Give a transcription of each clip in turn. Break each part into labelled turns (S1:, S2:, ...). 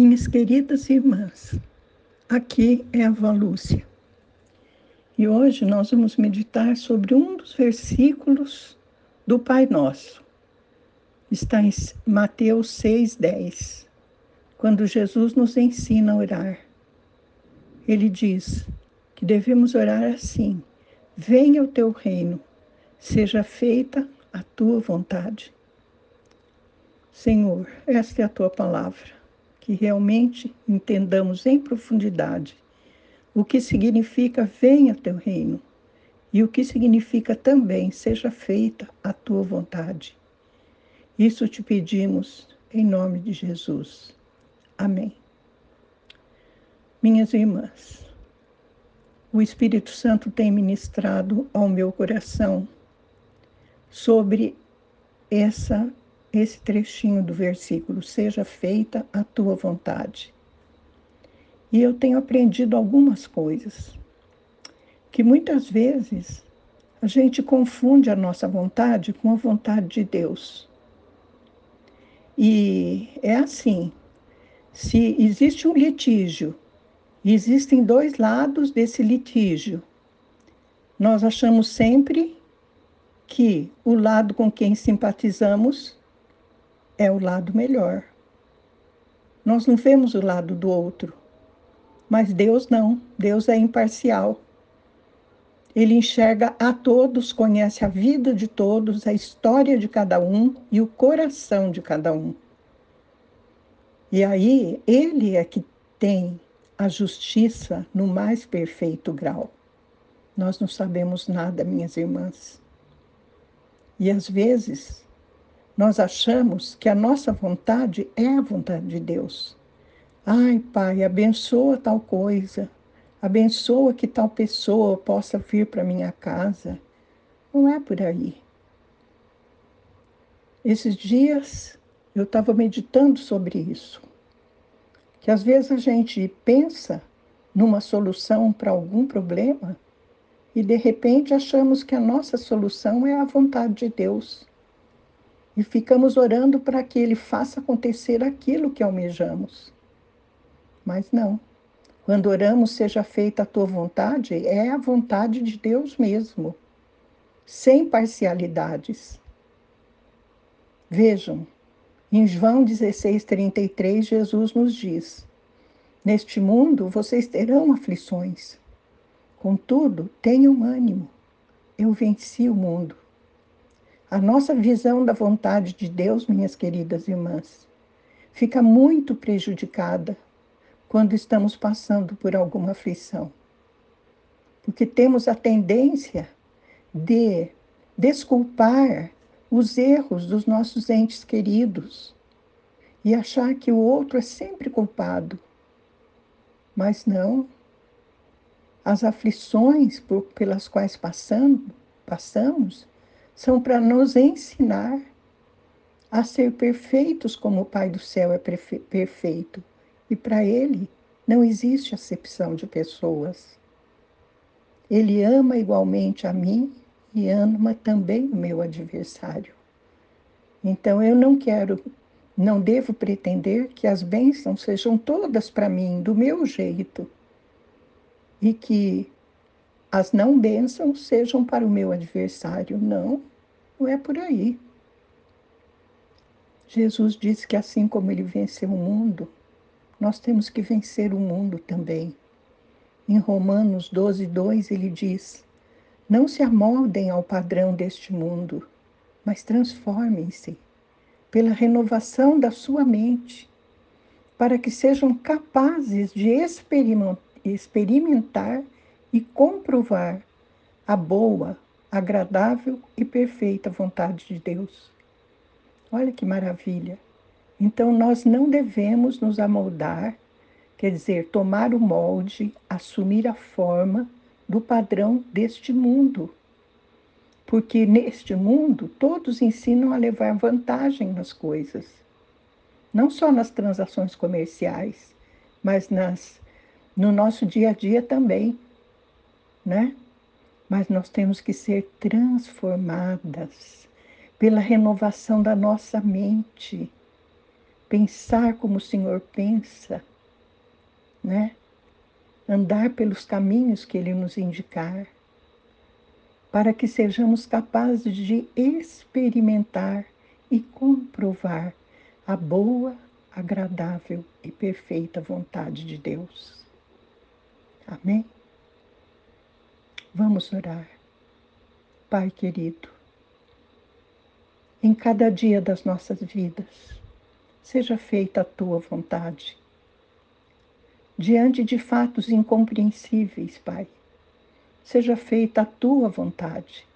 S1: Minhas queridas irmãs, aqui é a Valúcia. E hoje nós vamos meditar sobre um dos versículos do Pai Nosso. Está em Mateus 6,10, quando Jesus nos ensina a orar. Ele diz que devemos orar assim: Venha o teu reino, seja feita a tua vontade. Senhor, esta é a tua palavra que realmente entendamos em profundidade o que significa venha teu reino e o que significa também seja feita a tua vontade. Isso te pedimos em nome de Jesus. Amém. Minhas irmãs, o Espírito Santo tem ministrado ao meu coração sobre essa esse trechinho do versículo: Seja feita a tua vontade. E eu tenho aprendido algumas coisas que muitas vezes a gente confunde a nossa vontade com a vontade de Deus. E é assim: se existe um litígio, existem dois lados desse litígio, nós achamos sempre que o lado com quem simpatizamos é o lado melhor. Nós não vemos o lado do outro, mas Deus não, Deus é imparcial. Ele enxerga a todos, conhece a vida de todos, a história de cada um e o coração de cada um. E aí, ele é que tem a justiça no mais perfeito grau. Nós não sabemos nada, minhas irmãs. E às vezes, nós achamos que a nossa vontade é a vontade de Deus. Ai, Pai, abençoa tal coisa, abençoa que tal pessoa possa vir para minha casa. Não é por aí. Esses dias eu estava meditando sobre isso. Que às vezes a gente pensa numa solução para algum problema e de repente achamos que a nossa solução é a vontade de Deus e ficamos orando para que Ele faça acontecer aquilo que almejamos. Mas não. Quando oramos, seja feita a tua vontade, é a vontade de Deus mesmo, sem parcialidades. Vejam, em João 16,33, Jesus nos diz: Neste mundo vocês terão aflições. Contudo, tenham ânimo. Eu venci o mundo. A nossa visão da vontade de Deus, minhas queridas irmãs, fica muito prejudicada quando estamos passando por alguma aflição. Porque temos a tendência de desculpar os erros dos nossos entes queridos e achar que o outro é sempre culpado. Mas não. As aflições por, pelas quais passamos são para nos ensinar a ser perfeitos como o Pai do céu é perfeito. E para Ele não existe acepção de pessoas. Ele ama igualmente a mim e ama também o meu adversário. Então eu não quero, não devo pretender que as bênçãos sejam todas para mim, do meu jeito, e que as não bênçãos sejam para o meu adversário. Não, não é por aí. Jesus disse que assim como ele venceu o mundo, nós temos que vencer o mundo também. Em Romanos 12, 2, ele diz: Não se amoldem ao padrão deste mundo, mas transformem-se pela renovação da sua mente, para que sejam capazes de experimentar e comprovar a boa, agradável e perfeita vontade de Deus. Olha que maravilha! Então nós não devemos nos amoldar, quer dizer, tomar o molde, assumir a forma do padrão deste mundo. Porque neste mundo todos ensinam a levar vantagem nas coisas. Não só nas transações comerciais, mas nas no nosso dia a dia também né? Mas nós temos que ser transformadas pela renovação da nossa mente, pensar como o Senhor pensa, né? Andar pelos caminhos que Ele nos indicar, para que sejamos capazes de experimentar e comprovar a boa, agradável e perfeita vontade de Deus. Amém? Vamos orar. Pai querido, em cada dia das nossas vidas, seja feita a tua vontade. Diante de fatos incompreensíveis, Pai, seja feita a tua vontade.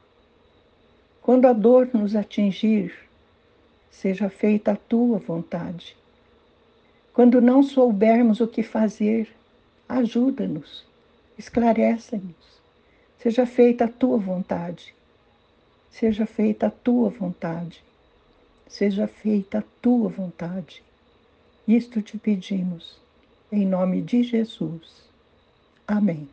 S1: Quando a dor nos atingir, seja feita a tua vontade. Quando não soubermos o que fazer, ajuda-nos, esclarece-nos. Seja feita a tua vontade. Seja feita a tua vontade. Seja feita a tua vontade. Isto te pedimos, em nome de Jesus. Amém.